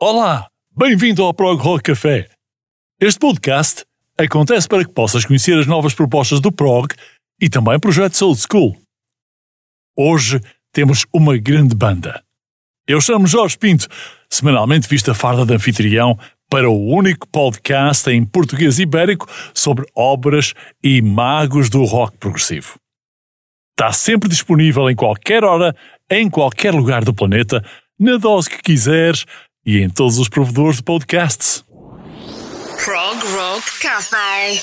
Olá, bem-vindo ao Prog Rock Café. Este podcast acontece para que possas conhecer as novas propostas do Prog e também projetos old school. Hoje temos uma grande banda. Eu chamo Jorge Pinto, semanalmente vista farda de anfitrião para o único podcast em português ibérico sobre obras e magos do rock progressivo. Está sempre disponível em qualquer hora, em qualquer lugar do planeta, na dose que quiseres e em todos os provedores de podcasts. Prog Rock Cafe.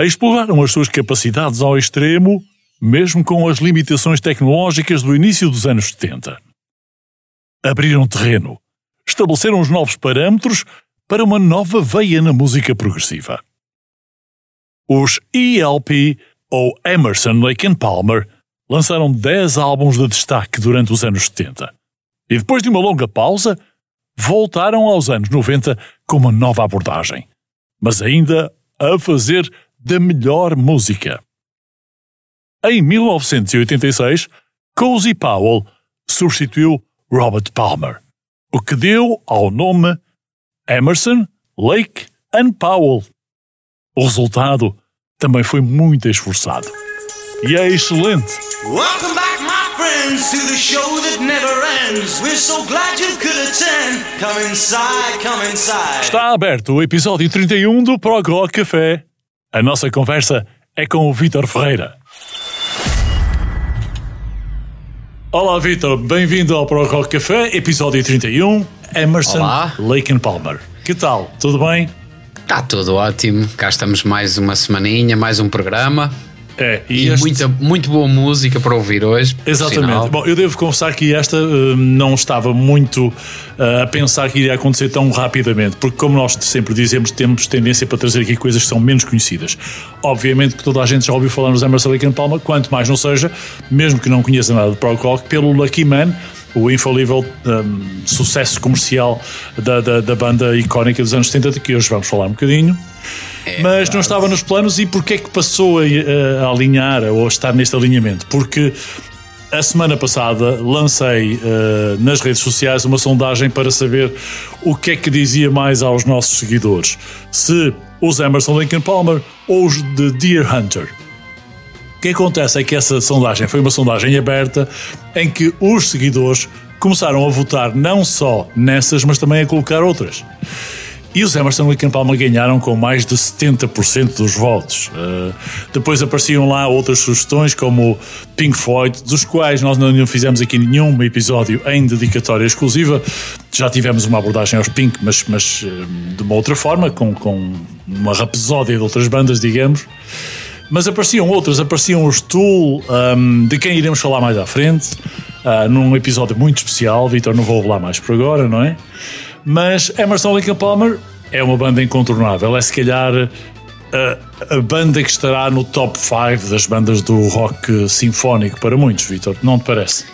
Exploraram as suas capacidades ao extremo, mesmo com as limitações tecnológicas do início dos anos 70. Abriram terreno, estabeleceram os novos parâmetros para uma nova veia na música progressiva. Os ELP, ou Emerson, Lake and Palmer, lançaram 10 álbuns de destaque durante os anos 70. E depois de uma longa pausa, voltaram aos anos 90 com uma nova abordagem, mas ainda a fazer da melhor música. Em 1986, Cozy Powell substituiu Robert Palmer, o que deu ao nome Emerson, Lake and Powell. O resultado também foi muito esforçado. E é excelente. Welcome back, my friends, to the show that never ends. We're so glad you could attend. Come inside, come inside. Está aberto o episódio 31 do Prog Rock Café. A nossa conversa é com o Vítor Ferreira. Olá, Vítor. Bem-vindo ao Prog Rock Café, episódio 31. Emerson, Olá. Lake and Palmer. Que tal? Tudo bem? Está tudo ótimo. Cá estamos mais uma semaninha, mais um programa. É, E, este- muita, muito boa música para ouvir hoje. Exatamente. Bom, eu devo confessar que esta eh, não estava muito eh, a pensar que iria acontecer tão rapidamente, porque, como nós sempre dizemos, temos tendência para trazer aqui coisas que são menos conhecidas. Obviamente que toda a gente já ouviu falar nos Emerson Lake and Palmer, quanto mais não seja, mesmo que não conheça nada de prog rock, pelo Lucky Man, o infalível um, sucesso comercial da, da, da banda icónica dos anos 70, de que hoje vamos falar um bocadinho. É Mas não estava nos planos e porquê é que passou a, a alinhar ou a estar neste alinhamento? Porque a semana passada lancei eh, nas redes sociais uma sondagem para saber o que é que dizia mais aos nossos seguidores. Se os Emerson Lincoln Palmer ou os de Deer Hunter. O que acontece é que essa sondagem foi uma sondagem aberta em que os seguidores começaram a votar não só nessas, mas também a colocar outras. E os Emerson Lake and Palmer ganharam com mais de 70% dos votos. Uh, depois apareciam lá outras sugestões, como Pink Floyd, dos quais nós não fizemos aqui nenhum episódio em dedicatória exclusiva. Já tivemos uma abordagem aos Pink, mas, mas uh, de uma outra forma, com, com uma rapesódia de outras bandas, digamos. Mas apareciam outras, apareciam os Tool, um, de quem iremos falar mais à frente, uh, num episódio muito especial. Vitor, não vou falar mais por agora, não é? Mas Emerson Lake Palmer é uma banda incontornável. É se calhar a, a banda que estará no top 5 das bandas do rock sinfónico para muitos, Vitor. Não te parece?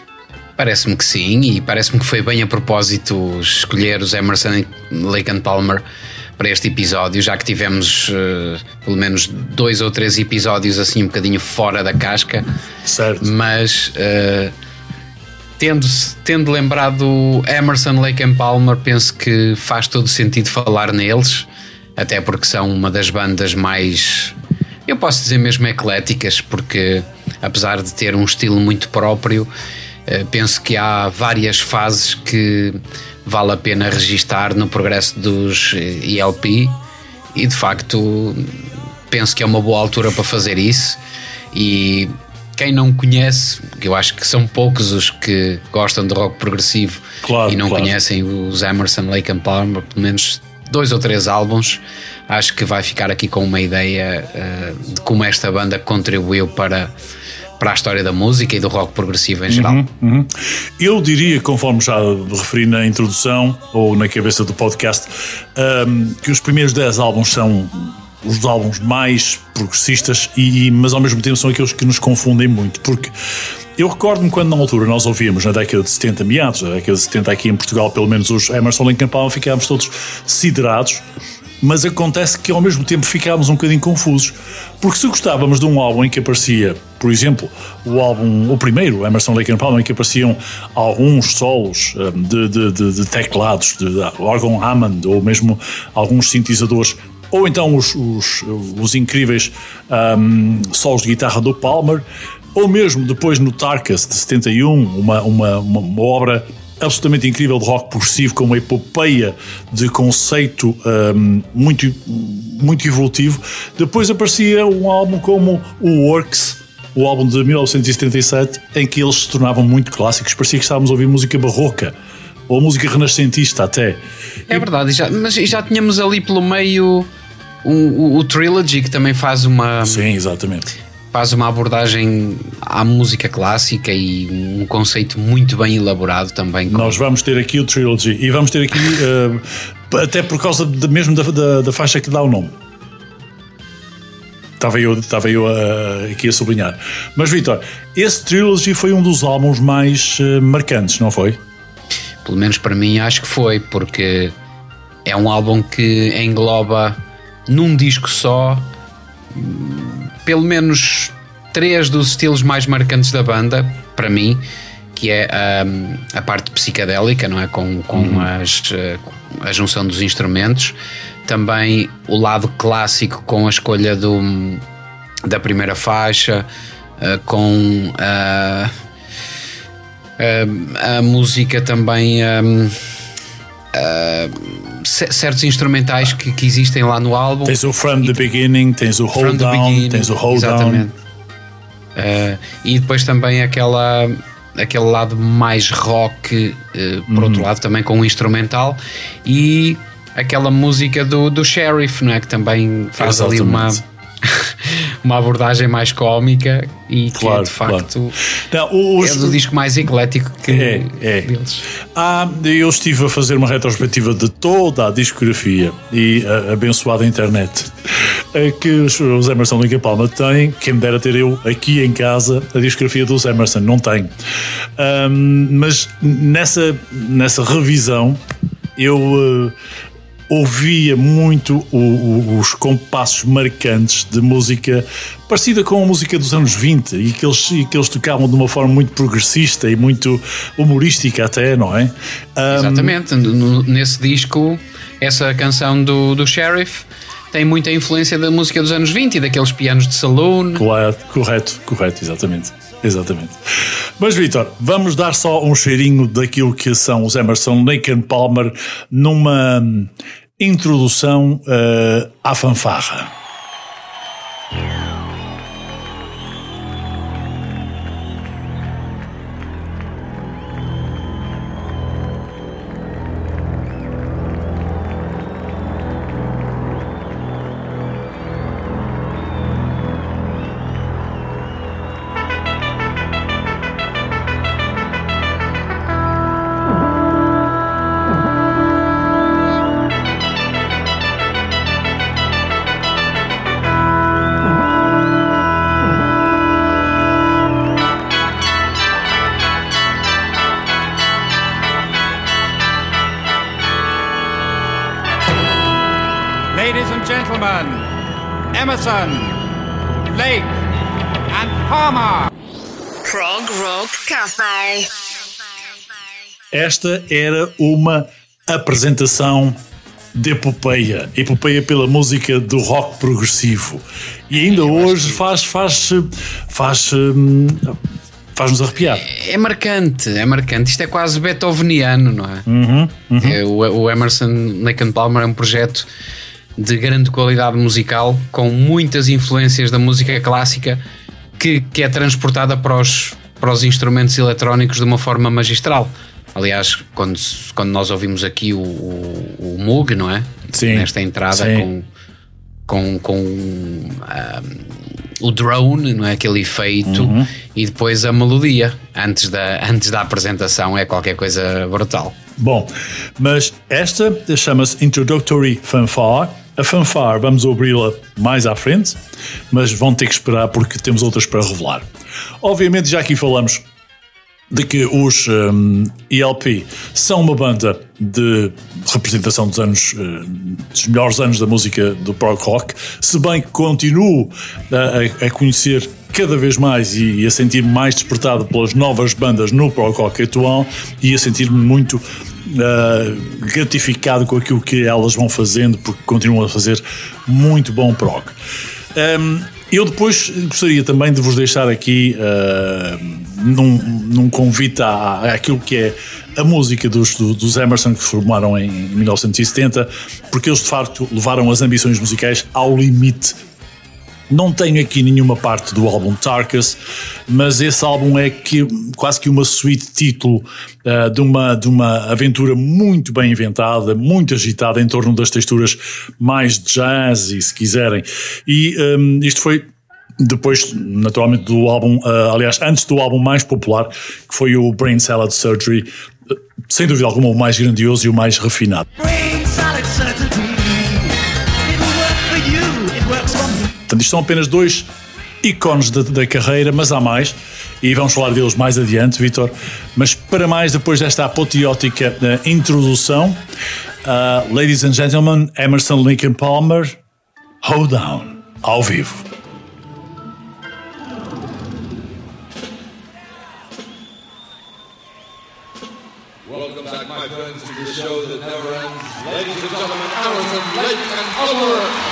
Parece-me que sim, e parece-me que foi bem a propósito escolher os Emerson Lake and Palmer para este episódio, já que tivemos eh, pelo menos dois ou três episódios assim um bocadinho fora da casca, Certo. mas eh, tendo, tendo lembrado Emerson Lake and Palmer, penso que faz todo sentido falar neles, até porque são uma das bandas mais eu posso dizer mesmo ecléticas, porque apesar de ter um estilo muito próprio, eh, penso que há várias fases que vale a pena registar no progresso dos ELP e de facto penso que é uma boa altura para fazer isso e quem não conhece, eu acho que são poucos os que gostam de rock progressivo Claro, e não claro. conhecem os Emerson, Lake and Palmer, pelo menos dois ou três álbuns, acho que vai ficar aqui com uma ideia eh, de como esta banda contribuiu para, para a história da música e do rock progressivo em geral. Uhum. Eu diria, conforme já referi na introdução ou na cabeça do podcast, ahm, que os primeiros 10 álbuns são os álbuns mais progressistas, e, mas ao mesmo tempo são aqueles que nos confundem muito, porque eu recordo-me quando na altura nós ouvíamos na década de 70, meados da década de 70 aqui em Portugal, pelo menos os Emerson and Palmer, ficámos todos siderados mas acontece que ao mesmo tempo ficámos um bocadinho confusos. Porque se gostávamos de um álbum em que aparecia, por exemplo, o álbum, o primeiro, Emerson Lake and Palmer, em que apareciam alguns solos hum, de, de, de- de teclados, de órgão Hammond, ou mesmo alguns sintetizadores, ou então os, os, os incríveis hum, solos de guitarra do Palmer, ou mesmo depois no Tarkus de 71, uma, uma, uma, uma obra absolutamente incrível de rock progressivo, com uma epopeia de conceito hum, muito, muito evolutivo. Depois aparecia um álbum como o Works, o álbum de 1977, em que eles se tornavam muito clássicos. Parecia que estávamos a ouvir música barroca ou música renascentista até. É verdade, já, mas já tínhamos ali pelo meio o, o, o Trilogy que também faz uma, Sim, exatamente. faz uma abordagem à música clássica e um conceito muito bem elaborado também. com- Nós vamos ter aqui o Trilogy e vamos ter aqui, eh, até por causa de- mesmo da, da, da faixa que dá o nome. Estava eu, estava eu a- aqui a sublinhar. Mas, Vitor, esse Trilogy foi um dos álbuns mais eh, marcantes, não foi? Pelo menos para mim acho que foi, porque é um álbum que engloba num disco só hum, pelo menos três dos estilos mais marcantes da banda, para mim, que é hum, a parte psicadélica, não é? Com, com as, eh, a junção dos instrumentos, também o lado clássico com a escolha do, da primeira faixa, eh, com a a, a música também um, uh, ce- certos instrumentais que, que existem lá no álbum Tens o From the Beginning, tens o Hold Down, tens o Hold exatamente. Down. Uh, e depois também aquela aquele lado mais rock uh, por Uhum. outro lado também com o instrumental e aquela música do, do Sheriff não é? que também faz ali uma Exatamente. uma abordagem mais cómica e que Claro, é de facto Não, o- é os- do disco mais eclético que É, é. deles. Ah, eu estive a fazer uma retrospectiva de toda a discografia e a abençoada internet eh, que os, os Emerson and Palmer têm. Quem me dera ter eu aqui em casa a discografia dos Emerson, não tenho. Ahm, mas nessa, nessa revisão eu eh, ouvia muito o- o- os compassos marcantes de música parecida com a música dos anos 20 e que eles, e que eles tocavam de uma forma muito progressista e muito humorística até, não é? Ahm, Exatamente, nesse disco, essa canção do, do Sheriff tem muita influência da música dos anos 20 e daqueles pianos de saloon. Claro, correto, correto, exatamente. Exatamente. Mas, Vitor, vamos dar só um cheirinho daquilo que são os Emerson, Lake Palmer numa introdução eh, à fanfarra. Esta era uma apresentação de epopeia, epopeia pela música do rock progressivo. E ainda hoje faz, faz, faz, hum, faz-nos arrepiar. É marcante, é marcante. Isto é quase beethoveniano, não é? Uhum, É, o, o Emerson Lake and Palmer é um projeto de grande qualidade musical, com muitas influências da música clássica, que, que é transportada para os, para os instrumentos eletrónicos de uma forma magistral. Aliás, quando, quando nós ouvimos aqui o, o, o Moog, não é? Sim, Nesta entrada sim. com, com, com ah, o drone, não é? Aquele efeito Uhum. e depois a melodia antes da, antes da apresentação é qualquer coisa brutal. Bom, mas esta chama-se Introductory Fanfare. A fanfare vamos abri-la mais à frente, mas vão ter que esperar porque temos outras para revelar. Obviamente, já aqui falamos de que os hum, ELP são uma banda de representação dos anos hum, dos melhores anos da música do prog rock, se bem que continuo a, a- conhecer cada vez mais e, e a sentir-me mais despertado pelas novas bandas no prog rock atual e a sentir-me muito ah, gratificado com aquilo que elas vão fazendo porque continuam a fazer muito bom prog. Hum, eu depois gostaria também de vos deixar aqui ah, num, num convite àquilo que é a música dos, do- dos Emerson que formaram em 1970, porque eles de facto levaram as ambições musicais ao limite não tenho aqui nenhuma parte do álbum Tarkus, mas esse álbum é que, quase que uma suite título ah, de, uma, de uma aventura muito bem inventada, muito agitada em torno das texturas mais jazzy, se quiserem. E hum, isto foi depois, naturalmente, do álbum, ah, aliás, antes do álbum mais popular, que foi o Brain Salad Surgery, ah, sem dúvida alguma o mais grandioso e o mais refinado. Brain salad surgery. It'll work for you. It works for me. Portanto, isto são apenas dois ícones da, carreira, mas há mais, e vamos falar deles mais adiante, Vitor. Mas para mais, depois desta apoteótica eh, introdução, ah, ladies and gentlemen, Emerson Lincoln Palmer, Hold Down, ao vivo. Lake,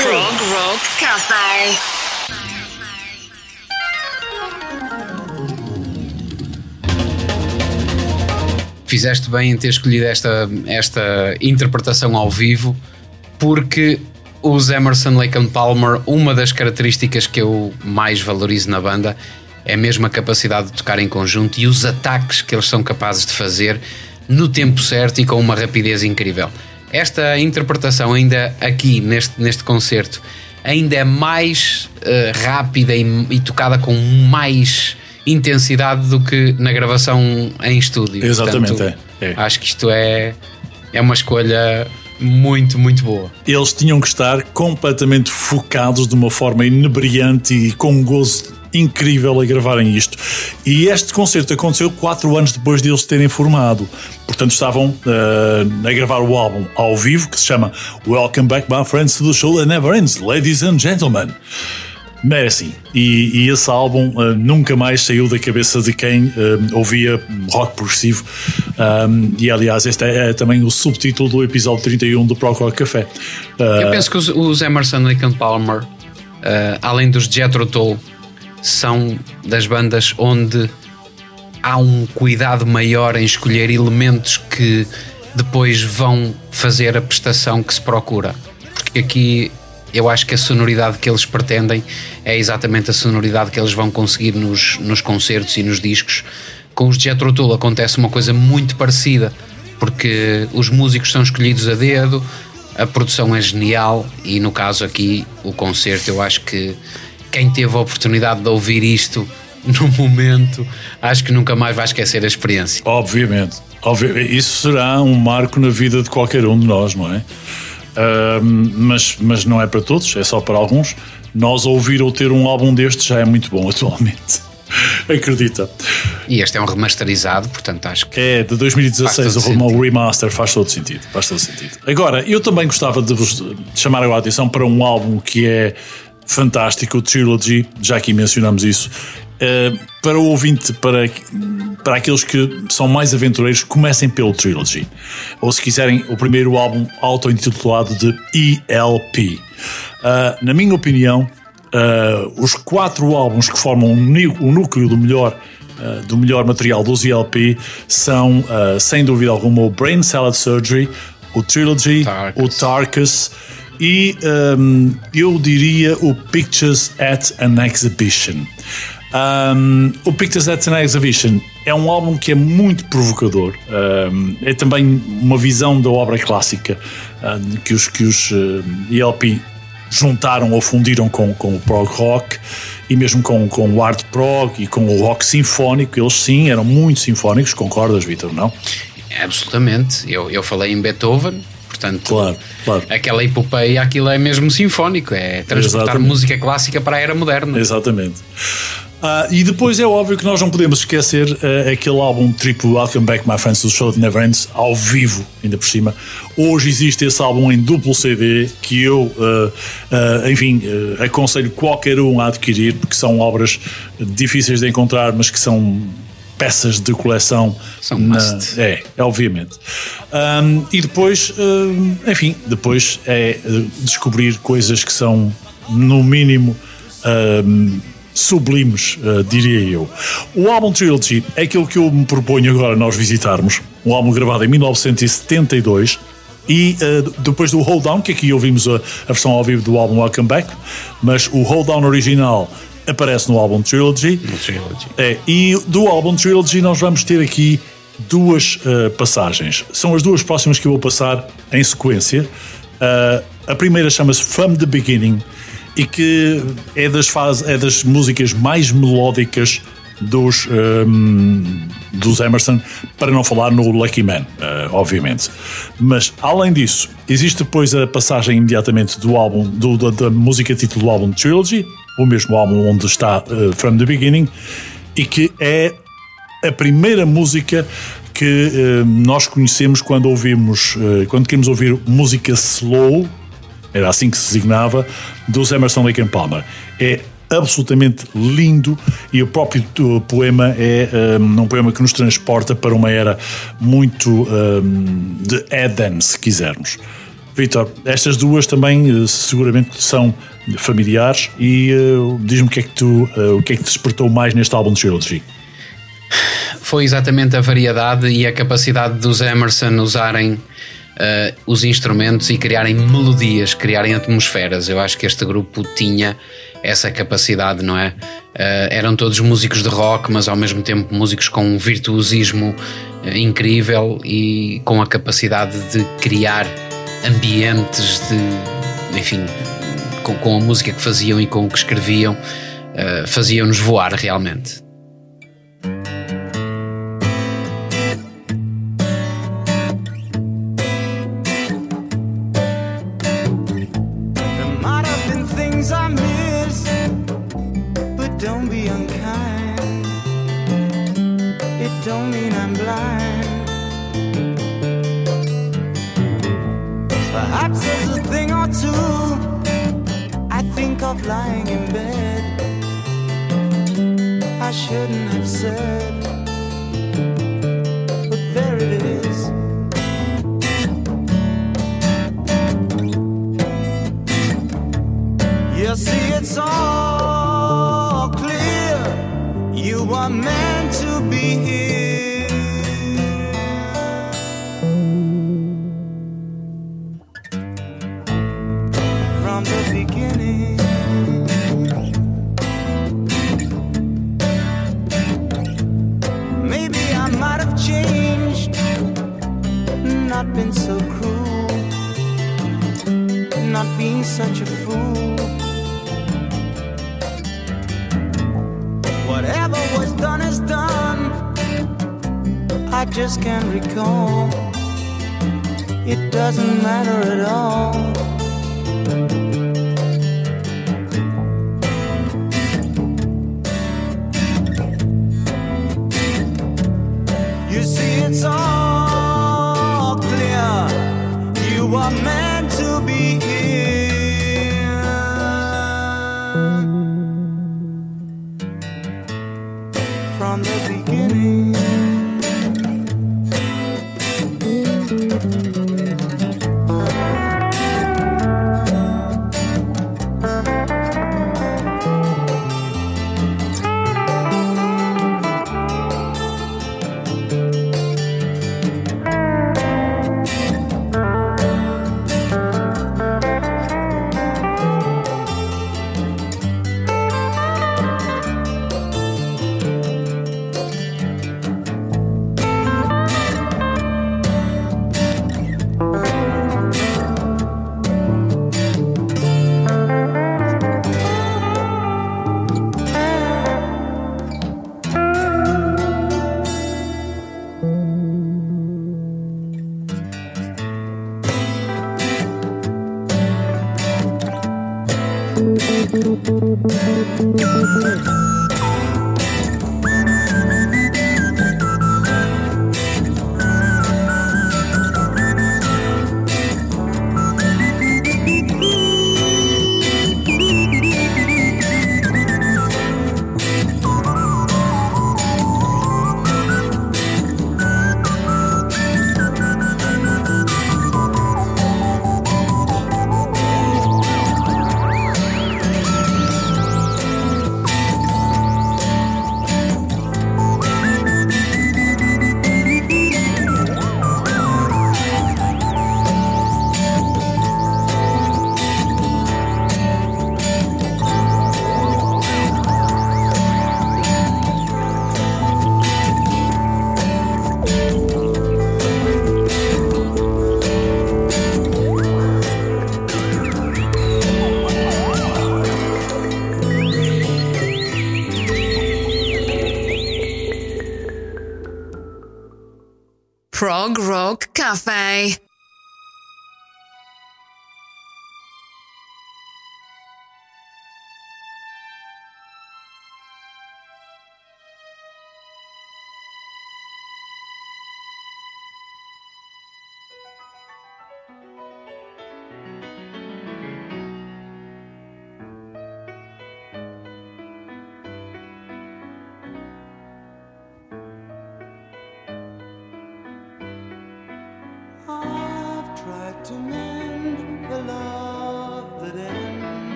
Rock Cafe. Fizeste bem em ter escolhido esta, esta interpretação ao vivo, porque os Emerson Lake and Palmer, uma das características que eu mais valorizo na banda é mesmo a capacidade de tocar em conjunto e os ataques que eles são capazes de fazer no tempo certo e com uma rapidez incrível. Esta interpretação, ainda aqui neste, neste concerto, ainda é mais uh, rápida e, e tocada com mais intensidade do que na gravação em estúdio. Exatamente, Portanto, é, é. Acho que isto é, é uma escolha muito, muito boa. Eles tinham que estar completamente focados de uma forma inebriante e com gozo incrível a gravarem isto. E este concerto aconteceu quatro anos depois de eles terem formado. Portanto, estavam uh, a gravar o álbum ao vivo, que se chama Welcome Back, My Friends, to the Show That Never Ends, Ladies and Gentlemen. Merece. E, e esse álbum uh, nunca mais saiu da cabeça de quem uh, ouvia rock progressivo. Um, e aliás, este é, é, também o subtítulo do episódio 31 do Pro Rock Café. Eu penso que os, os Emerson, Lake and Palmer, além dos Jethro Tull, são das bandas onde há um cuidado maior em escolher elementos que depois vão fazer a prestação que se procura. Porque aqui eu acho que a sonoridade que eles pretendem é exatamente a sonoridade que eles vão conseguir nos, nos concertos e nos discos. Com os Jethro Tull acontece uma coisa muito parecida, porque os músicos são escolhidos a dedo, a produção é genial e no caso aqui o concerto eu acho que quem teve a oportunidade de ouvir isto no momento, acho que nunca mais vai esquecer a experiência. Obviamente, obviamente. isso será um marco na vida de qualquer um de nós, não é? Uh, mas, mas não é para todos, é só para alguns. Nós ouvir ou ter um álbum destes já é muito bom atualmente. Acredita. E este é um remasterizado, portanto acho que. É, de 2016, o sentido. remaster faz todo sentido. Faz todo sentido. Agora, eu também gostava de vos chamar a atenção para um álbum que é fantástico, o Trilogy, já aqui mencionamos isso. Uh, para o ouvinte, para, para aqueles que são mais aventureiros, comecem pelo Trilogy. Ou se quiserem, o primeiro álbum auto-intitulado de ELP. Uh, na minha opinião, uh, os quatro álbuns que formam o núcleo do melhor, do melhor material dos ELP são, sem dúvida alguma, o Brain Salad Surgery, o Trilogy, Tarkus. o Tarkus e um, eu diria o Pictures at an Exhibition. Um, o Pictures at an Exhibition é um álbum que é muito provocador. Um, é também uma visão da obra clássica que os, que os uh, ELP juntaram ou fundiram com, com o prog rock e mesmo com, com o art prog e com o rock sinfónico. Eles sim eram muito sinfónicos, concordas, Vitor? Não? Absolutamente. Eu, eu falei em Beethoven, portanto, claro, claro. aquela epopeia, aquilo é mesmo sinfónico, é transportar Exatamente. música clássica para a era moderna. Exatamente. Uh, e depois é óbvio que nós não podemos esquecer uh, aquele álbum triplo Welcome Back My Friends the Show That Never Ends ao vivo, ainda por cima. Hoje existe esse álbum em duplo CD que eu, uh, enfim, aconselho qualquer um a adquirir porque são obras difíceis de encontrar, mas que são peças de coleção. São na, must. É, obviamente. Um, e depois, um, enfim, depois é descobrir coisas que são, no mínimo, um, sublimes, uh, diria eu. O álbum Trilogy é aquilo que eu me proponho agora nós visitarmos. Um álbum gravado em 1972. E uh, depois do Hold Down, que aqui ouvimos a, a, versão ao vivo do álbum Welcome Back, mas o Hold Down original aparece no álbum Trilogy. Trilogy. É, e do álbum Trilogy nós vamos ter aqui duas uh, passagens. São as duas próximas que eu vou passar em sequência. Uh, a primeira chama-se From the Beginning e que é das, faz, é das músicas mais melódicas dos, um, ehm, dos Emerson, para não falar no Lucky Man, uh, obviamente. Mas além disso, existe depois a passagem imediatamente do álbum, do, da, da, música título do álbum Trilogy, o mesmo álbum onde está uh, From the Beginning, e que é a primeira música que uh, nós conhecemos quando ouvimos, quando queremos ouvir música slow, era assim que se designava, dos Emerson Lake and Palmer. É absolutamente lindo e o próprio poema é um, um, poema que nos transporta para uma era muito um, de Eden, se quisermos. Vitor, estas duas também eh, seguramente são familiares e uh, diz-me o que é que tu uh, o que é que te despertou mais neste álbum de Trilogy? Foi exatamente a variedade e a capacidade dos Emerson usarem uh, os instrumentos e criarem melodias, criarem atmosferas. Eu acho que este grupo tinha essa capacidade, não é? Eram todos músicos de rock, mas ao mesmo tempo músicos com um virtuosismo incrível e com a capacidade de criar ambientes de, enfim, com, com a música que faziam e com o que escreviam, uh, faziam-nos voar realmente. Thank you.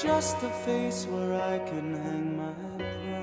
Just a face where I can hang my pride.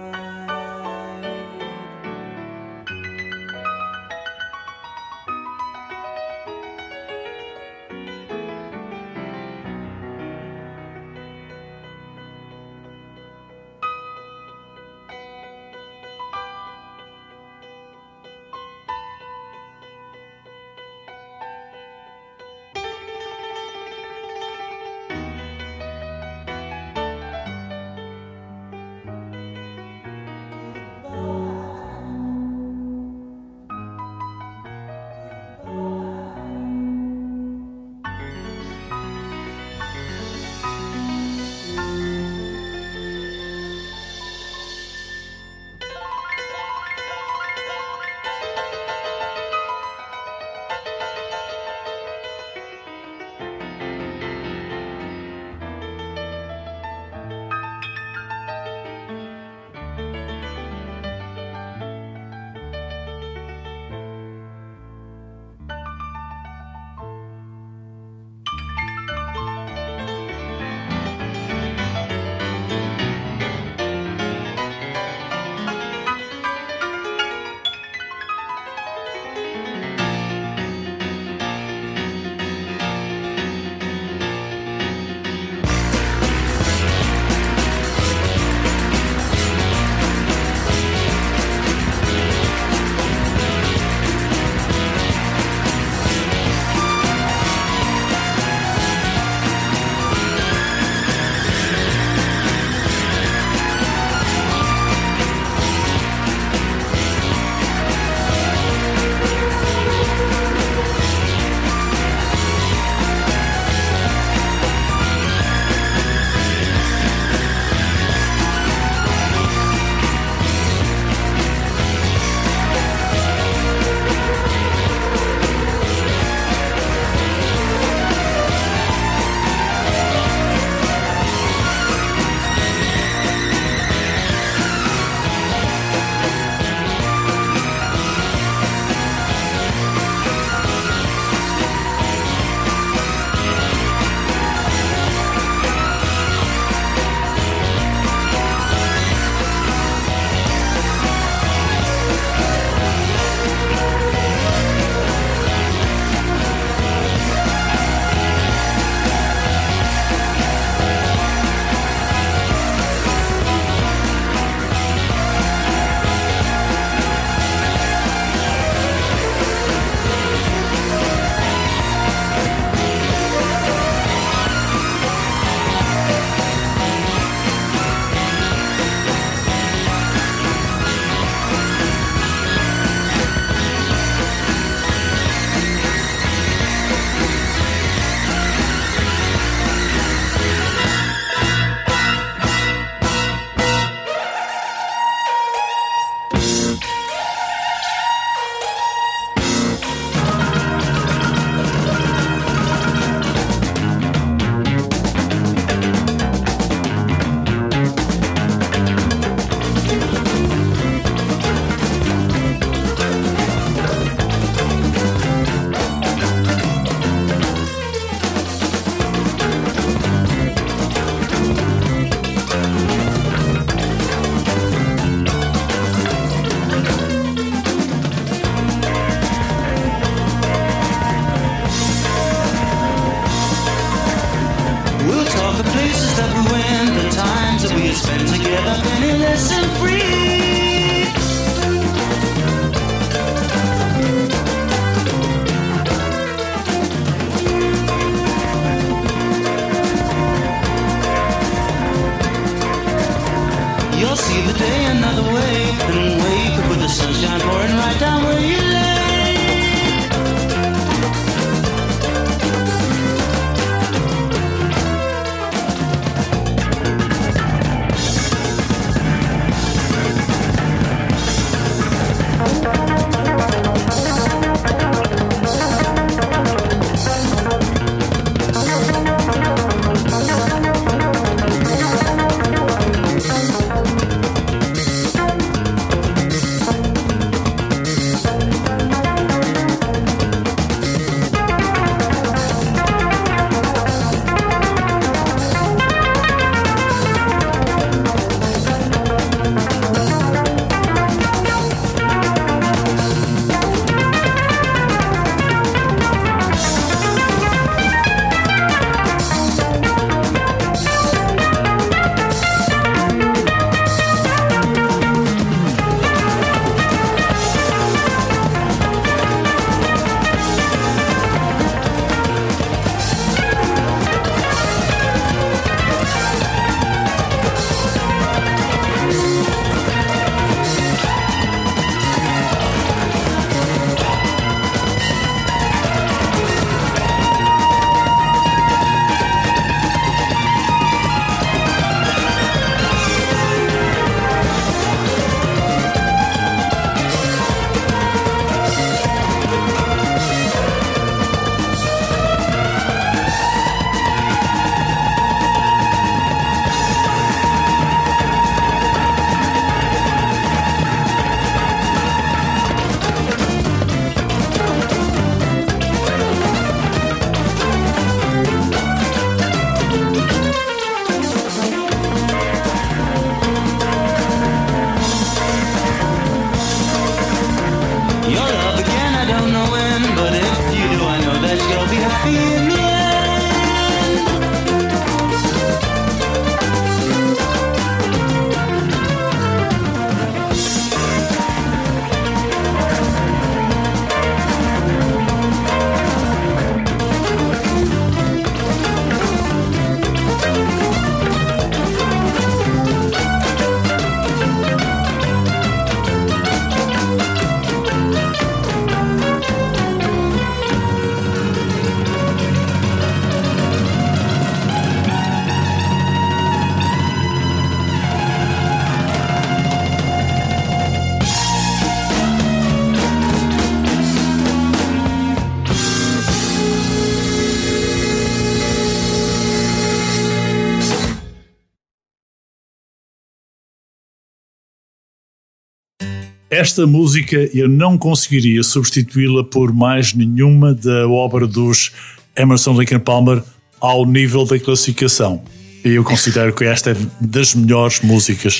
Esta música eu não conseguiria substituí-la por mais nenhuma da obra dos Emerson Lake and Palmer ao nível da classificação. E eu considero que esta é das melhores músicas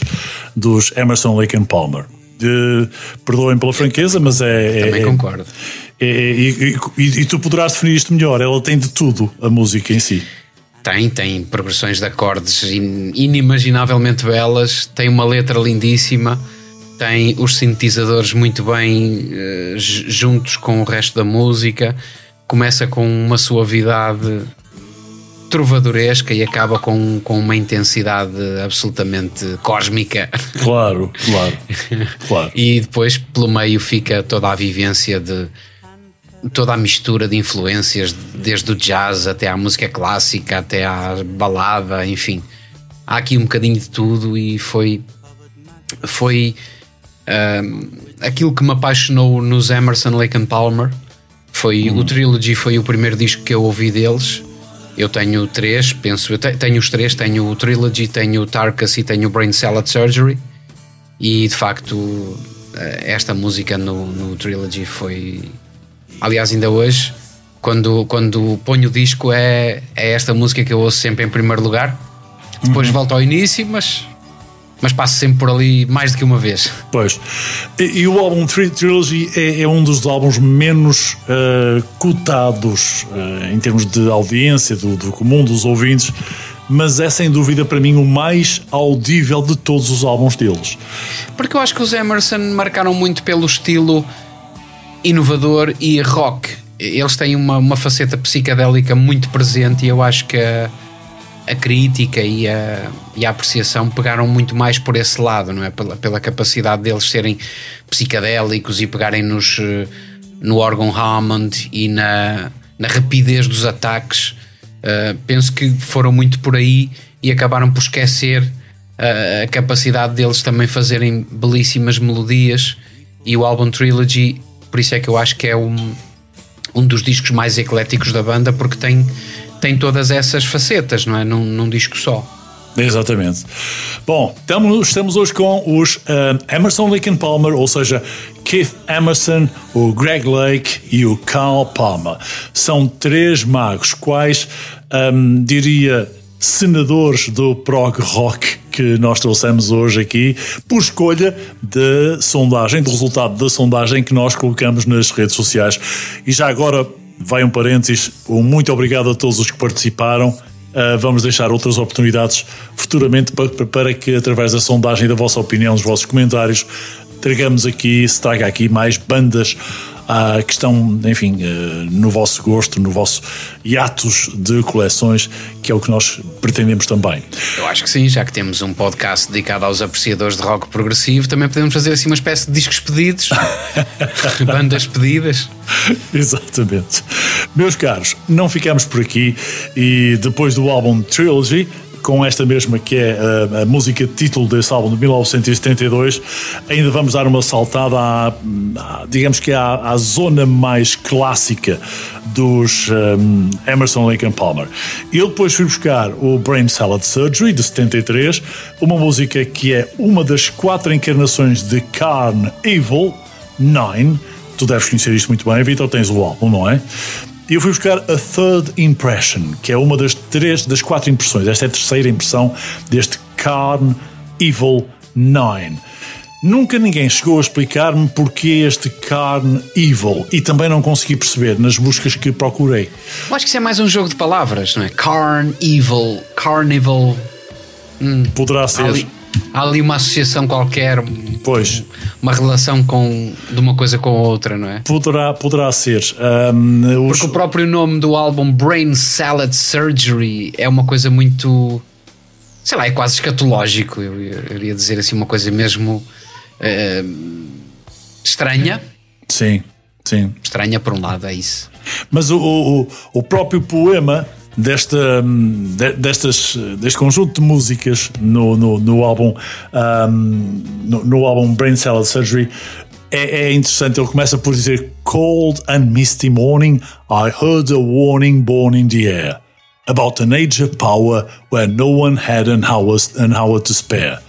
dos Emerson Lake and Palmer. De, perdoem pela franqueza, mas é. Também é, concordo. é- é- e, e- e tu poderás definir isto melhor. Ela tem de tudo, a música em si. Tem, tem progressões de acordes in- inimaginavelmente belas, tem uma letra lindíssima, tem os sintetizadores muito bem ju- juntos com o resto da música, começa com uma suavidade trovadoresca e acaba com, com uma intensidade absolutamente cósmica. Claro, claro, claro. E depois pelo meio fica toda a vivência de toda a mistura de influências, desde o jazz até à música clássica, até à balada, enfim. Há aqui um bocadinho de tudo e foi foi aquilo que me apaixonou nos Emerson Lake and Palmer. Foi o Trilogy foi o primeiro disco que eu ouvi deles. Eu tenho três, penso, eu te- tenho os três, tenho o Trilogy, tenho o Tarkus e tenho o Brain Salad Surgery. E de facto, eh, esta música no, no Trilogy foi. Aliás, ainda hoje, quando, quando ponho o disco, é, é esta música que eu ouço sempre em primeiro lugar. Depois volto ao início, mas, mas passo sempre por ali mais do que uma vez. Pois. E, e o álbum Tri- Trilogy é, é um dos álbuns menos eh, cotados eh, em termos de audiência, do, do comum dos ouvintes, mas é sem dúvida para mim o mais audível de todos os álbuns deles. Porque eu acho que os Emerson marcaram muito pelo estilo inovador e rock. Eles têm uma, uma faceta psicadélica muito presente e eu acho que a, a crítica e a, e a apreciação pegaram muito mais por esse lado, não é? Pela, pela capacidade deles serem psicadélicos e pegarem nos, eh, no órgão Hammond e na, na rapidez dos ataques. Uh, penso que foram muito por aí e acabaram por esquecer uh, a capacidade deles também fazerem belíssimas melodias e o álbum Trilogy, por isso é que eu acho que é um, um dos discos mais ecléticos da banda porque tem tem todas essas facetas, não é? Num, num disco só. Exatamente. Bom, estamos, estamos hoje com os uh, Emerson Lake and Palmer, ou seja, Keith Emerson, o Greg Lake e o Carl Palmer. São três magos, quais um, diria senadores do prog rock que nós trouxemos hoje aqui, por escolha de sondagem, do resultado da sondagem que nós colocamos nas redes sociais. E já agora vai um parênteses, um muito obrigado a todos os que participaram. Uh, vamos deixar outras oportunidades futuramente para, para, que, através da sondagem da vossa opinião, dos vossos comentários, tragamos aqui, se traga aqui mais bandas uh, que estão, enfim, uh, no vosso gosto, no vosso hiatus de coleções, que é o que nós pretendemos também. Eu acho que sim, já que temos um podcast dedicado aos apreciadores de rock progressivo, também podemos fazer assim uma espécie de discos pedidos, bandas pedidas. Exatamente. Meus caros, não ficamos por aqui e depois do álbum Trilogy, com esta mesma que é a, a, música título desse álbum de 1972, ainda vamos dar uma saltada à, à digamos que à, à, zona mais clássica dos um, Emerson Lake and Palmer. Eu depois fui buscar o Brain Salad Surgery de 73, uma música que é uma das quatro encarnações de Carn Evil 9. Tu deves conhecer isto muito bem, Vitor, tens o álbum, não é? E eu fui buscar a Third Impression, que é uma das três, das quatro impressões. Esta é a terceira impressão deste Carn Evil 9. Nunca ninguém chegou a explicar-me porque este Carn Evil e também não consegui perceber nas buscas que procurei. Eu acho que isso é mais um jogo de palavras, não é? Carn Evil, Carnival. Hum. Poderá ser. Ali, há ali uma associação qualquer, pois. uma relação com, de uma coisa com a outra, não é? Poderá, poderá ser. Um, os... Porque o próprio nome do álbum Brain Salad Surgery é uma coisa muito. sei lá, é quase escatológico. Eu, eu iria dizer assim, uma coisa mesmo. Uh, estranha. Sim, sim. Estranha por um lado, é isso. Mas o, o, o próprio poema desta, destas, deste conjunto de músicas no, no, no álbum um, no, no, álbum Brain Salad Surgery é, é, interessante. Ele começa por dizer Cold and misty morning, I heard a warning born in the air about an age of power where no one had an hour, an hour to spare.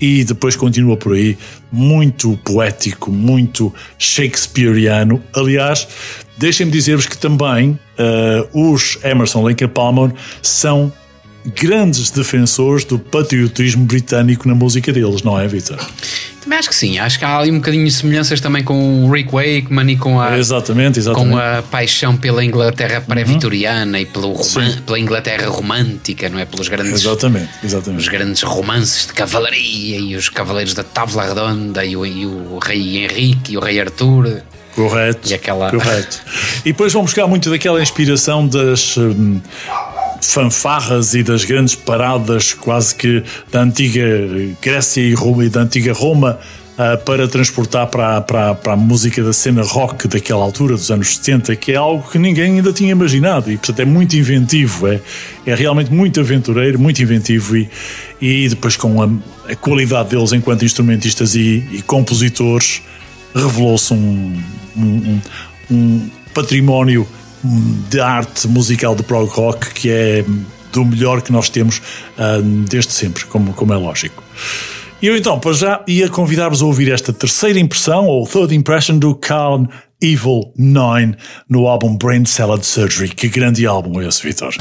E depois continua por aí, muito poético, muito shakespeariano. Aliás, Deixem-me dizer-vos que também uh, os Emerson Lake Palmer são grandes defensores do patriotismo britânico na música deles, não é, Vitor? Também acho que sim, acho que há ali um bocadinho de semelhanças também com o Rick Wakeman e com a, exatamente, exatamente. Com a paixão pela Inglaterra pré-vitoriana uhum. e pelo pela Inglaterra romântica, não é? Pelos grandes, exatamente, exatamente. Os grandes romances de cavalaria e os cavaleiros da Távola Redonda e o, e o rei Henrique e o rei Arthur. Correto. E aquela... Correto. E depois vão buscar muito daquela inspiração das hum, fanfarras e das grandes paradas quase que da antiga Grécia e, Roma, e da antiga Roma uh, para transportar para, para, para a música da cena rock daquela altura, dos anos 70, que é algo que ninguém ainda tinha imaginado e portanto é muito inventivo, é, é realmente muito aventureiro, muito inventivo e, e depois com a, a qualidade deles enquanto instrumentistas e, e compositores revelou-se um, um, um, património de arte musical de prog rock que é do melhor que nós temos uh, desde sempre, como, como é lógico. E eu então, para já, ia convidar-vos a ouvir esta terceira impressão, ou third impression, do Carl Evil 9 no álbum Brain Salad Surgery. Que grande álbum é esse, Vitor!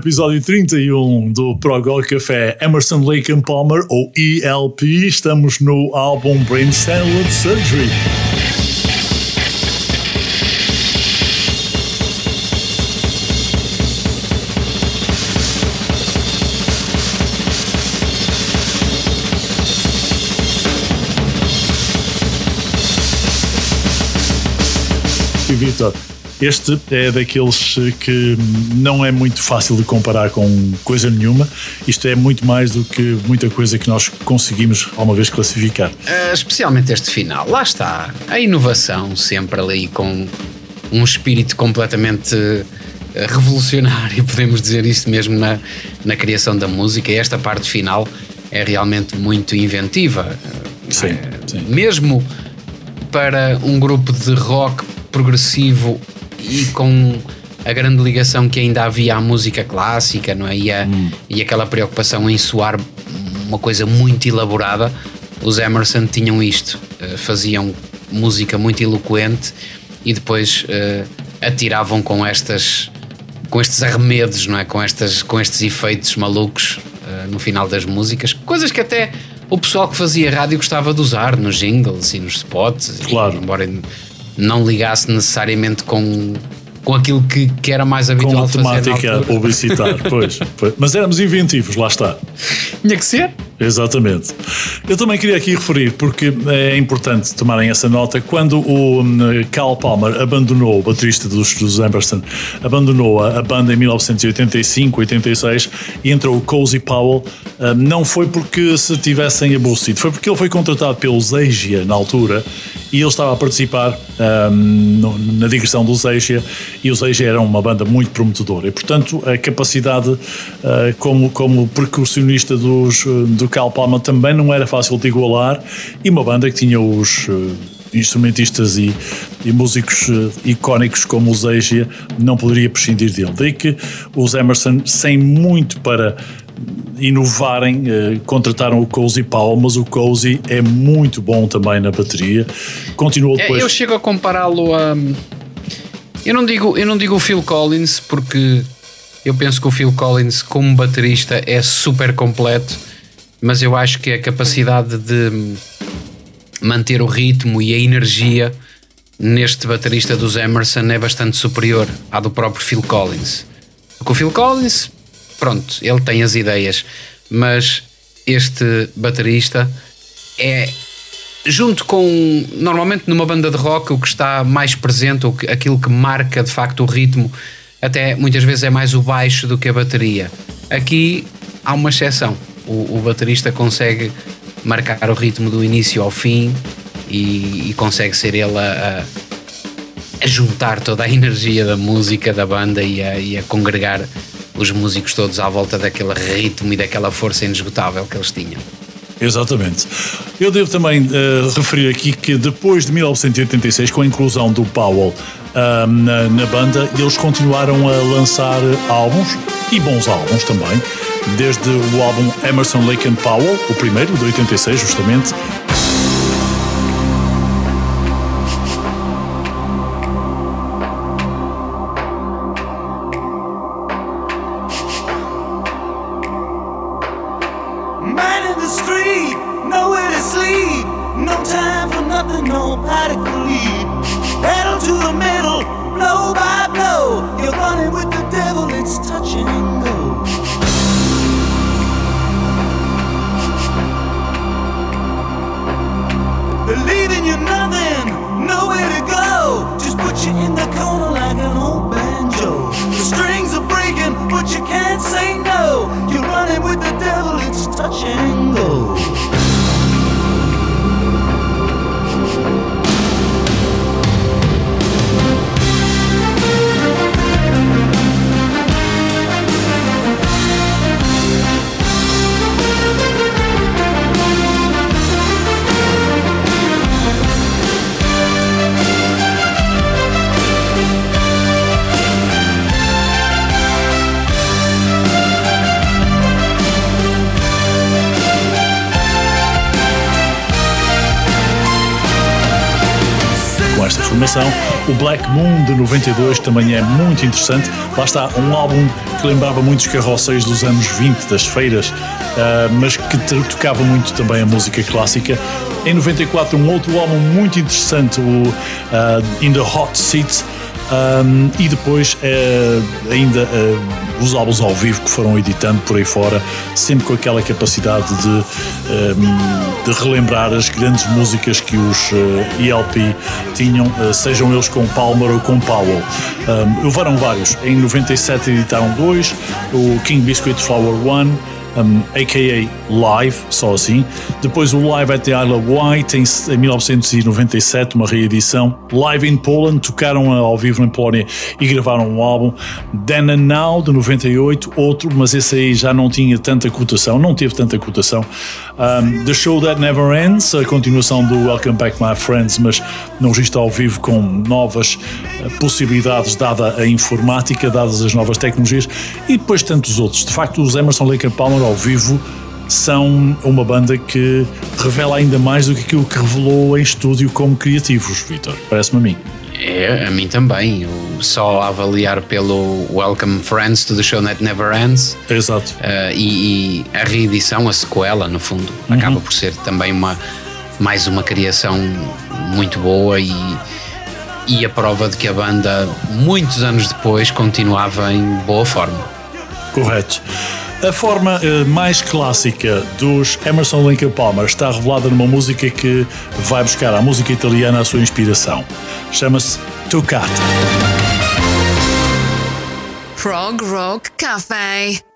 Episódio 31 do Progol Café Emerson Lake and Palmer, ou ELP, estamos no álbum Brain Salad Surgery. E Vitor, este é daqueles que não é muito fácil de comparar com coisa nenhuma. Isto é muito mais do que muita coisa que nós conseguimos alguma vez classificar. Uh, especialmente este final. Lá está. A inovação sempre ali com um espírito completamente eh, revolucionário, podemos dizer isto mesmo na, na criação da música. E esta parte final é realmente muito inventiva. Sim, sim. Mesmo para um grupo de rock progressivo e com a grande ligação que ainda havia à música clássica, não é? E, a, hum. e aquela preocupação em soar uma coisa muito elaborada, os Emerson tinham isto, uh, faziam música muito eloquente e depois uh, atiravam com estas com estes arremedos, não é? Com, estas, com estes efeitos malucos uh, no final das músicas, coisas que até o pessoal que fazia rádio gostava de usar nos jingles e nos spots, claro. E, embora não ligasse necessariamente com, com aquilo que, que era mais habitual com a temática publicitar, pois, pois. Mas éramos inventivos, lá está. Tinha que ser. Exatamente. Eu também queria aqui referir, porque é importante tomarem essa nota, quando o hum, Cal Palmer abandonou, o baterista dos, dos abandonou a, a banda em 1985, 86 e entrou o Cozy Powell, hum, não foi porque se tivessem aborrecido, foi porque ele foi contratado pelos Asia na altura e ele estava a participar um, na digressão do Zeigia e o Zeigia era uma banda muito prometedora e portanto a capacidade uh, como, como percussionista dos, do Cal Palma também não era fácil de igualar e uma banda que tinha os uh, instrumentistas e, e músicos uh, icónicos como o Zeigia não poderia prescindir dele. Daí que os Emerson, sem muito para inovarem, uh, contrataram o Cozy Powell, mas o Cozy é muito bom também na bateria. Continuou é, depois. Eu chego a compará-lo a. Eu não, digo, eu não digo o Phil Collins, porque eu penso que o Phil Collins, como baterista, é super completo, mas eu acho que a capacidade de manter o ritmo e a energia neste baterista dos Emerson é bastante superior à do próprio Phil Collins. Porque o Phil Collins, pronto, ele tem as ideias, mas este baterista é junto com normalmente numa banda de rock o que está mais presente, ou aquilo que marca de facto o ritmo, até muitas vezes é mais o baixo do que a bateria. Aqui há uma exceção. O, o baterista consegue marcar o ritmo do início ao fim e, e consegue ser ele a, a, juntar toda a energia da música da banda e a, e a congregar os músicos todos à volta daquele ritmo e daquela força inesgotável que eles tinham. Exatamente. Eu devo também uh, referir aqui que depois de 1986, com a inclusão do Powell uh, na, na, banda, eles continuaram a lançar álbuns e bons álbuns também desde o álbum Emerson Lake and Powell, o primeiro, de 86 justamente, O Black Moon de 92 também é muito interessante. Lá está um álbum que lembrava muitos carroceiros dos anos 20, das feiras, uh, mas que tocava muito também a música clássica. Em 94, um outro álbum muito interessante, o uh, In the Hot Seat. Um, e depois uh, ainda uh, os álbuns ao vivo que foram editando por aí fora, sempre com aquela capacidade de, um, de relembrar as grandes músicas que os uh, eh, ELP tinham, sejam eles com Palmer ou com Powell. Um, houveram vários. Em 97 editaram dois, o King Biscuit Flower One um, a.k.a. Live, só assim. Depois o Live at the Isle of Wight, em, em 1997, uma reedição. Live in Poland, tocaram ao vivo em Polónia e gravaram um álbum. Then and Now, de 98, outro, mas esse aí já não tinha tanta cotação, não teve tanta cotação. Um, the Show That Never Ends, a continuação do Welcome Back My Friends, mas num registro ao vivo com novas uh, possibilidades, dada a informática, dadas as novas tecnologias, e depois tantos outros. De facto, os Emerson Lake Palmer ao vivo são uma banda que revela ainda mais do que aquilo que revelou em estúdio como criativos, Vitor. Parece-me a mim. É, a mim também. Eu só avaliar pelo Welcome Friends to the Show That Never Ends. Exato. Uh, e, e, a reedição, a sequela, no fundo, uhum. acaba por ser também uma, mais uma criação muito boa e, e a prova de que a banda, muitos anos depois, continuava em boa forma. Correto. A forma uh, mais clássica dos Emerson Lake Palmer está revelada numa música que vai buscar à música italiana a sua inspiração. Chama-se Toccata. Prog Rock Café.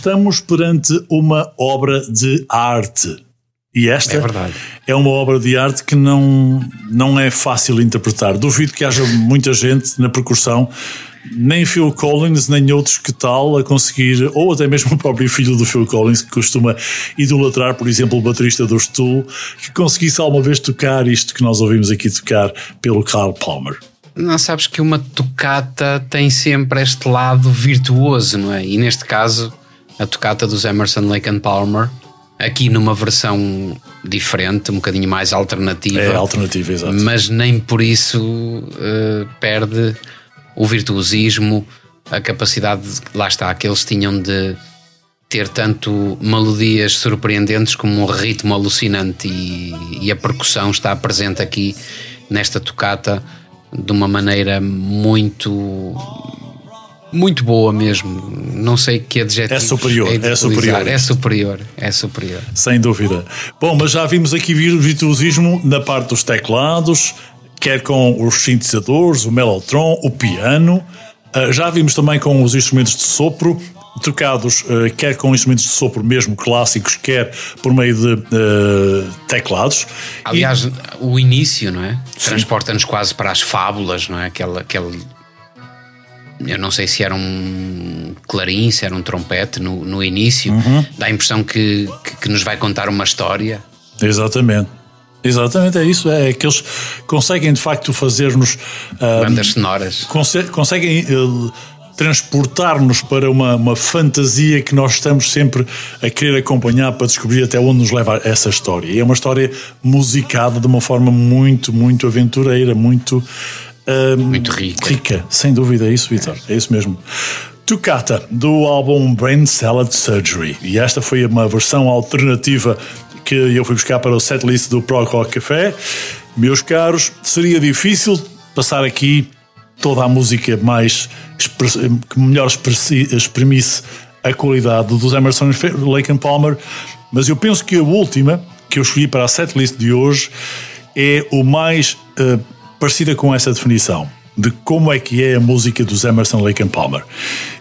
Estamos perante uma obra de arte. E esta É verdade. é uma obra de arte que não, não é fácil de interpretar. Duvido que haja muita gente na percussão, nem Phil Collins, nem outros que tal, a conseguir, ou até mesmo o próprio filho do Phil Collins, que costuma idolatrar, por exemplo, o baterista do Stool, que conseguisse alguma vez tocar isto que nós ouvimos aqui tocar pelo Carl Palmer. Não sabes que uma tocata tem sempre este lado virtuoso, não é? E neste caso, a tocata dos Emerson, Lake and Palmer, aqui numa versão diferente, um bocadinho mais alternativa. É alternativa, exato. Mas nem por isso eh, perde o virtuosismo, a capacidade, de- lá está, que eles tinham de ter tanto melodias surpreendentes como um ritmo alucinante e, e a percussão está presente aqui nesta tocata de uma maneira muito muito boa mesmo. Não sei que adjetivo. É superior, é superior. É superior, é superior. Sem dúvida. Bom, mas já vimos aqui vir- virtuosismo na parte dos teclados, quer com os sintetizadores, o mellotron, o piano. Ah, já vimos também com os instrumentos de sopro, tocados ah, quer com instrumentos de sopro mesmo clássicos, quer por meio de ah, teclados. Aliás, o início, não é? Transporta-nos quase para as fábulas, não é? Aquele, aquele. Eu não sei se era um clarim, se era um trompete no, no início. Uhum. Dá a impressão que, que, que nos vai contar uma história. Exatamente. Exatamente, é isso. É que eles conseguem de facto fazer-nos. ah, Bandas sonoras. conse- conseguem eh, transportar-nos para uma, uma fantasia que nós estamos sempre a querer acompanhar para descobrir até onde nos leva essa história. E é uma história musicada de uma forma muito, muito aventureira, muito, eh, Muito rica. rica. Sem dúvida, é isso, Vitor. É isso mesmo. Toccata, do álbum Brain Salad Surgery. E esta foi uma versão alternativa que eu fui buscar para o setlist do Pro Rock Café. Meus caros, seria difícil passar aqui toda a música mais que melhor exprimisse a qualidade dos Emerson Lake and Palmer, mas eu penso que a última que eu escolhi para a setlist de hoje é o mais eh, parecida com essa definição de como é que é a música dos Emerson Lake and Palmer.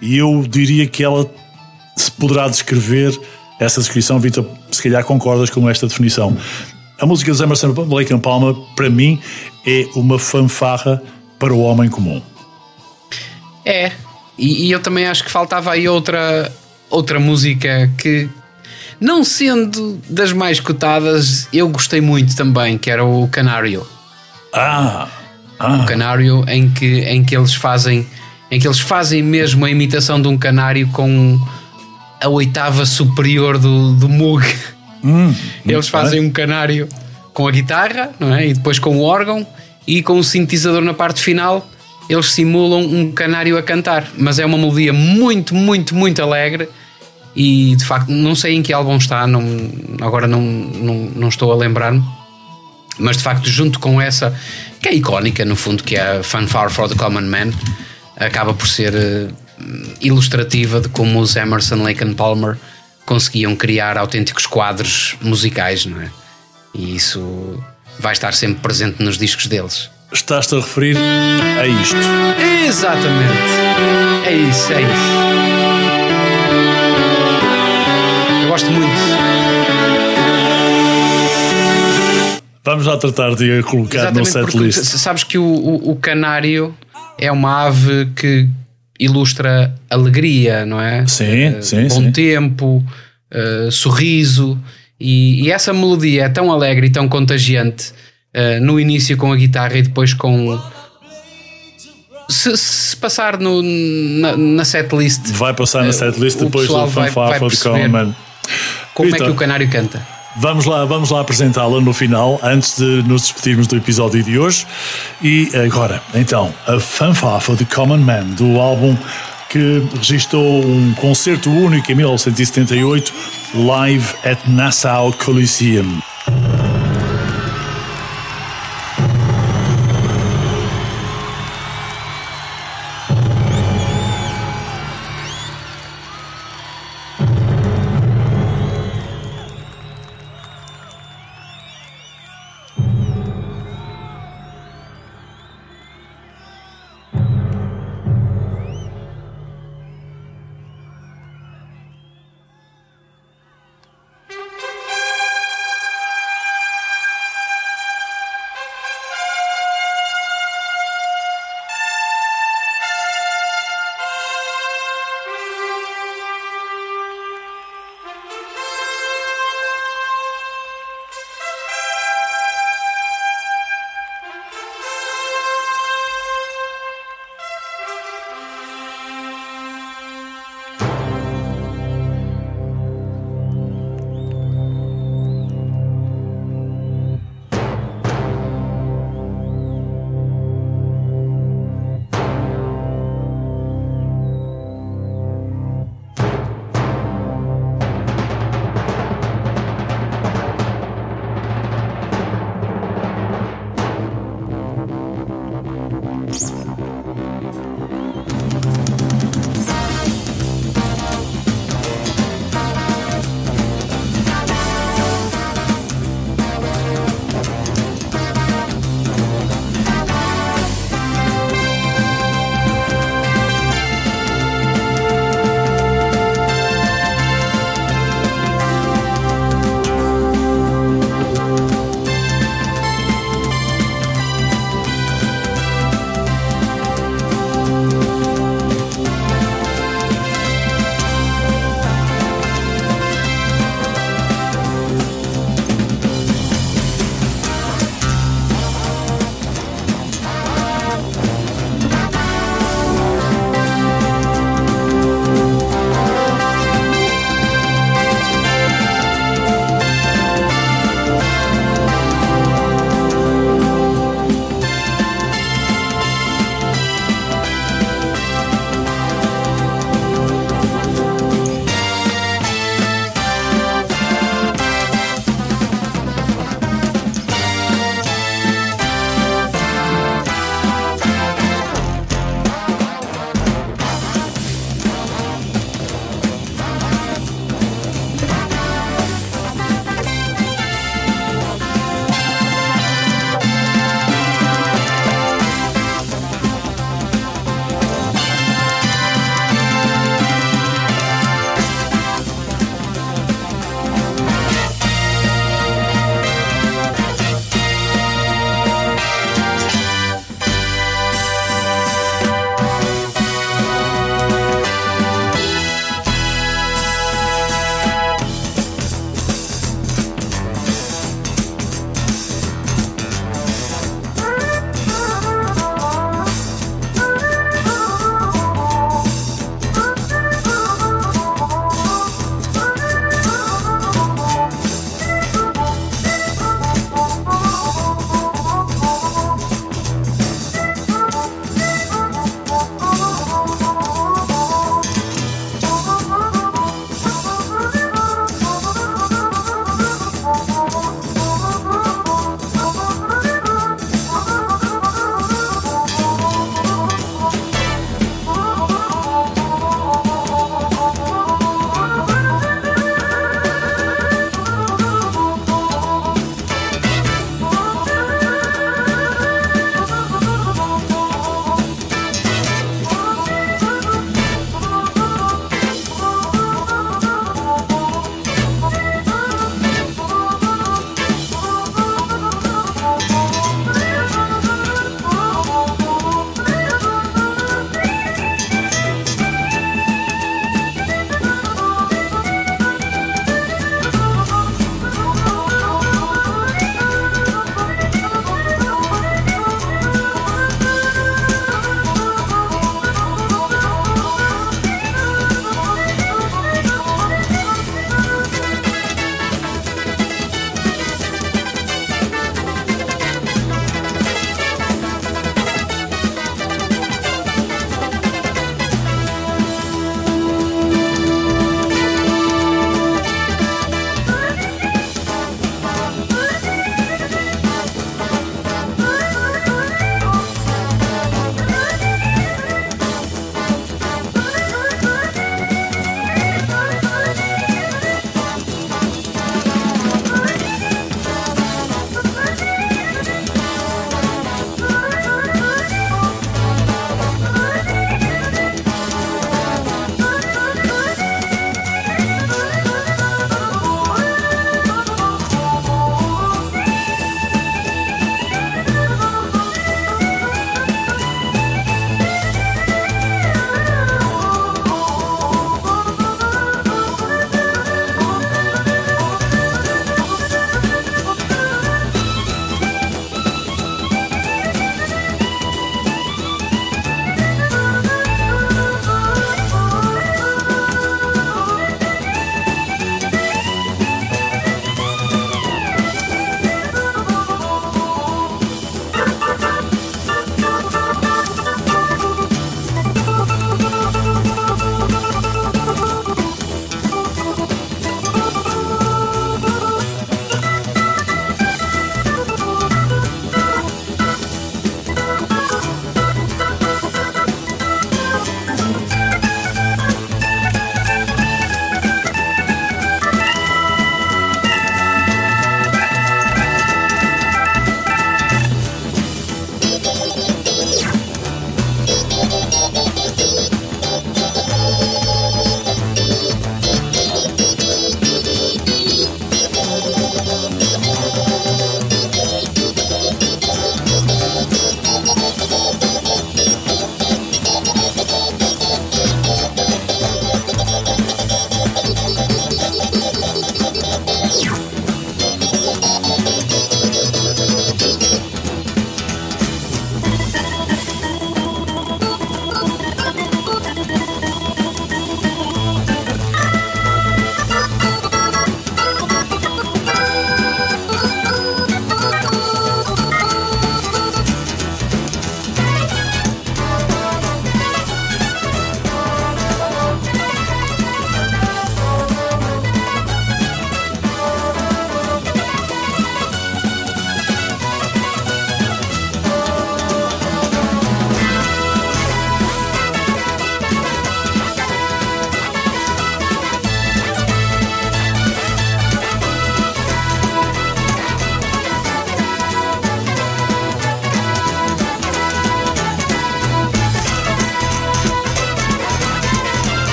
E eu diria que ela se poderá descrever essa descrição, Vitor, se calhar concordas com esta definição. A música dos Emerson Lake and Palmer, para mim, é uma fanfarra para o homem comum. É, e, e eu também acho que faltava aí outra, outra música que, não sendo das mais cotadas, eu gostei muito também, que era o Canário. Ah, O Canário em que, em que eles fazem em que eles fazem mesmo a imitação de um canário com a oitava superior do, do Moog. eles fazem um canário com a guitarra, não é? E depois com o órgão e com o sintetizador na parte final. Eles simulam um canário a cantar, mas é uma melodia muito, muito, muito alegre. E de facto, não sei em que álbum está, não, agora não, não, não estou a lembrar-me mas de facto junto com essa que é icónica no fundo que é a Fanfare for the Common Man acaba por ser eh, ilustrativa de como os Emerson, Lake and Palmer conseguiam criar autênticos quadros musicais não é? e isso vai estar sempre presente nos discos deles estás-te a referir a isto. exatamente é isso, é isso eu gosto muito Vamos lá tratar de colocar no Exatamente, porque setlist. sabes que o, o, o canário é uma ave que ilustra alegria, não é? Sim, Eh, sim, Bom sim. tempo, eh, sorriso. E, e essa melodia é tão alegre e tão contagiante eh, no início com a guitarra e depois com. Se, se passar no, na, na setlist, Vai passar na setlist depois do vai- fanfarra vai for the perceber Common Man. como é Vitor, que o canário canta? Vamos lá, vamos lá apresentá-la no final, antes de nos despedirmos do episódio de hoje. E agora, então, a Fanfare for the Common Man, do álbum que registrou um concerto único em 1978, live at Nassau Coliseum.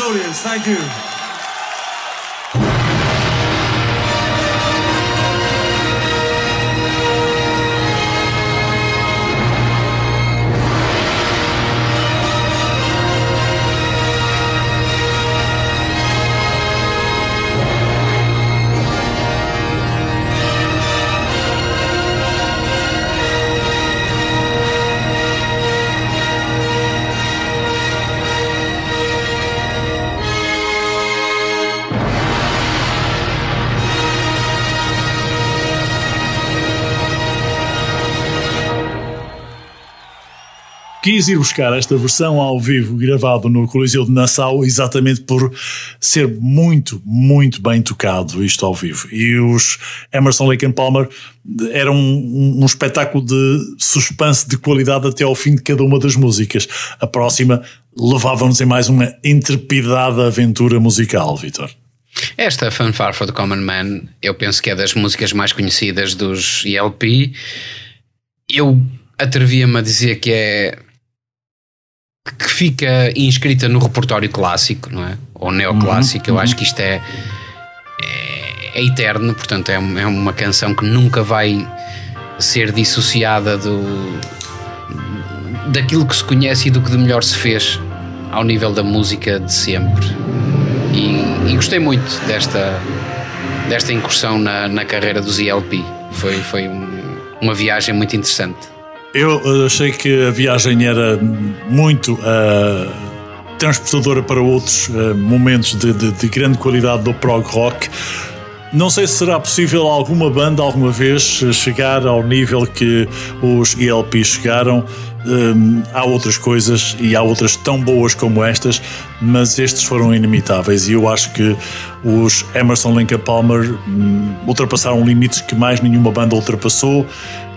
audience. Thank you. Quis ir buscar esta versão ao vivo gravado no Coliseu de Nassau exatamente por ser muito, muito bem tocado isto ao vivo. E os Emerson Lake and Palmer eram um, um, espetáculo de suspense de qualidade até ao fim de cada uma das músicas. A próxima levava-nos em mais uma intrepidada aventura musical, Vitor. Esta Fanfare for the Common Man, eu penso que é das músicas mais conhecidas dos ELP. Eu atrevia-me a dizer que é que fica inscrita no repertório clássico, não é? Ou neoclássico, uhum, eu acho que isto é, é, é eterno, portanto é, é, uma canção que nunca vai ser dissociada do daquilo que se conhece e do que de melhor se fez ao nível da música de sempre. E, e gostei muito desta, desta incursão na, na carreira dos ELP. Foi, foi um, uma viagem muito interessante. Eu achei que a viagem era muito uh, transportadora para outros uh, momentos de, de, de, grande qualidade do prog rock. Não sei se será possível alguma banda alguma vez chegar ao nível que os ELP chegaram. Um, há outras coisas e há outras tão boas como estas, mas estes foram inimitáveis e eu acho que os Emerson Lake Palmer um, ultrapassaram limites que mais nenhuma banda ultrapassou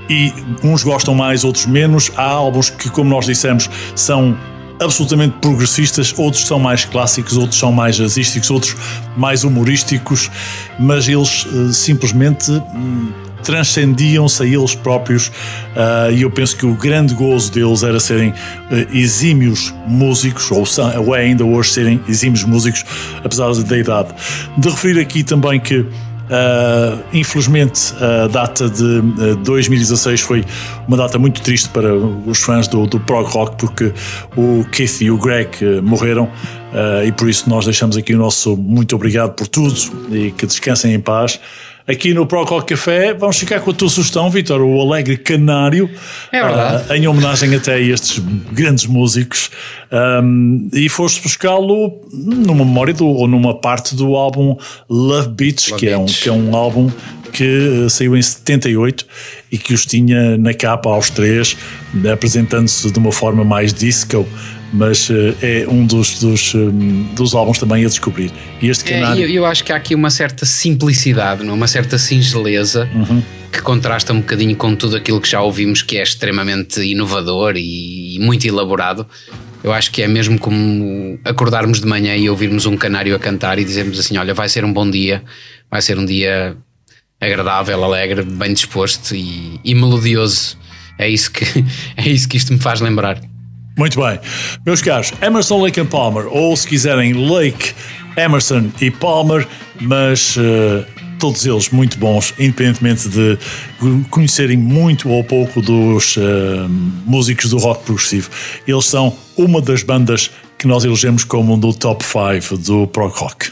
e uns gostam mais, outros menos. Há álbuns que, como nós dissemos, são absolutamente progressistas, outros são mais clássicos, outros são mais jazzísticos, outros mais humorísticos, mas eles uh, simplesmente um, transcendiam-se a eles próprios uh, e eu penso que o grande gozo deles era serem uh, exímios músicos, ou, são, ou é ainda hoje serem exímios músicos, apesar da idade. De referir aqui também que Uh, infelizmente, a data de uh, 2016 foi uma data muito triste para os fãs do, do prog rock, porque o Keith e o Greg uh, morreram. e por isso nós deixamos aqui o nosso muito obrigado por tudo e que descansem em paz aqui no Procol Café. Vamos ficar com a tua sugestão, Vitor, o Alegre Canário. É verdade. Uh, em homenagem até a estes grandes músicos. Um, e foste buscá-lo numa memória do, ou numa parte do álbum Love Beats, Love que, É um, que é um álbum que uh, saiu em 78 e que os tinha na capa aos três, apresentando-se de uma forma mais disco mas uh, é um dos, dos, um, dos álbuns também a descobrir. E este canário... É, eu, eu, acho que há aqui uma certa simplicidade, não? É? uma certa singeleza uhum. que contrasta um bocadinho com tudo aquilo que já ouvimos que é extremamente inovador e, e muito elaborado. Eu acho que é mesmo como acordarmos de manhã e ouvirmos um canário a cantar e dizermos assim: olha, vai ser um bom dia, vai ser um dia agradável, alegre, bem disposto e, e melodioso. É isso, que, é isso que isto me faz lembrar. Muito bem. Meus caros, Emerson, Lake and Palmer, ou se quiserem, Lake, Emerson e Palmer, mas uh, todos eles muito bons, independentemente de conhecerem muito ou pouco dos uh, músicos do rock progressivo. Eles são uma das bandas que nós elegemos como um do top 5 do prog rock.